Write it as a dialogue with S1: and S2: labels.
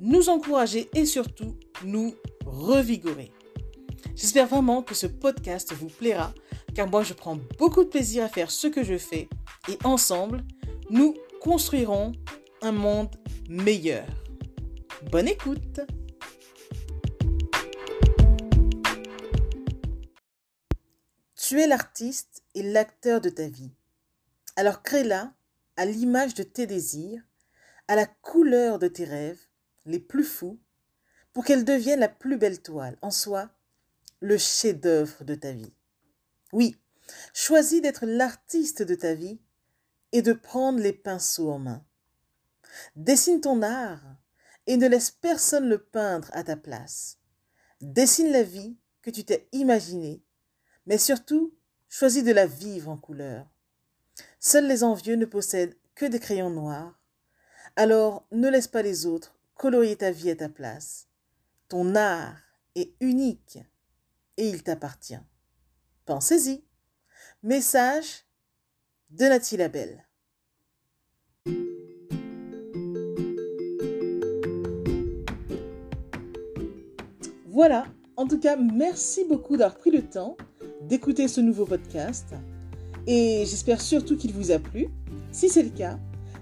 S1: nous encourager et surtout nous revigorer. J'espère vraiment que ce podcast vous plaira car moi je prends beaucoup de plaisir à faire ce que je fais et ensemble, nous construirons un monde meilleur. Bonne écoute Tu es l'artiste et l'acteur de ta vie. Alors crée-la à l'image de tes désirs, à la couleur de tes rêves les plus fous, pour qu'elle devienne la plus belle toile, en soi, le chef-d'œuvre de ta vie. Oui, choisis d'être l'artiste de ta vie et de prendre les pinceaux en main. Dessine ton art et ne laisse personne le peindre à ta place. Dessine la vie que tu t'es imaginée, mais surtout, choisis de la vivre en couleur. Seuls les envieux ne possèdent que des crayons noirs. Alors ne laisse pas les autres colorier ta vie à ta place. Ton art est unique et il t'appartient. Pensez-y. Message de Nathalie Labelle. Voilà, en tout cas, merci beaucoup d'avoir pris le temps d'écouter ce nouveau podcast et j'espère surtout qu'il vous a plu. Si c'est le cas,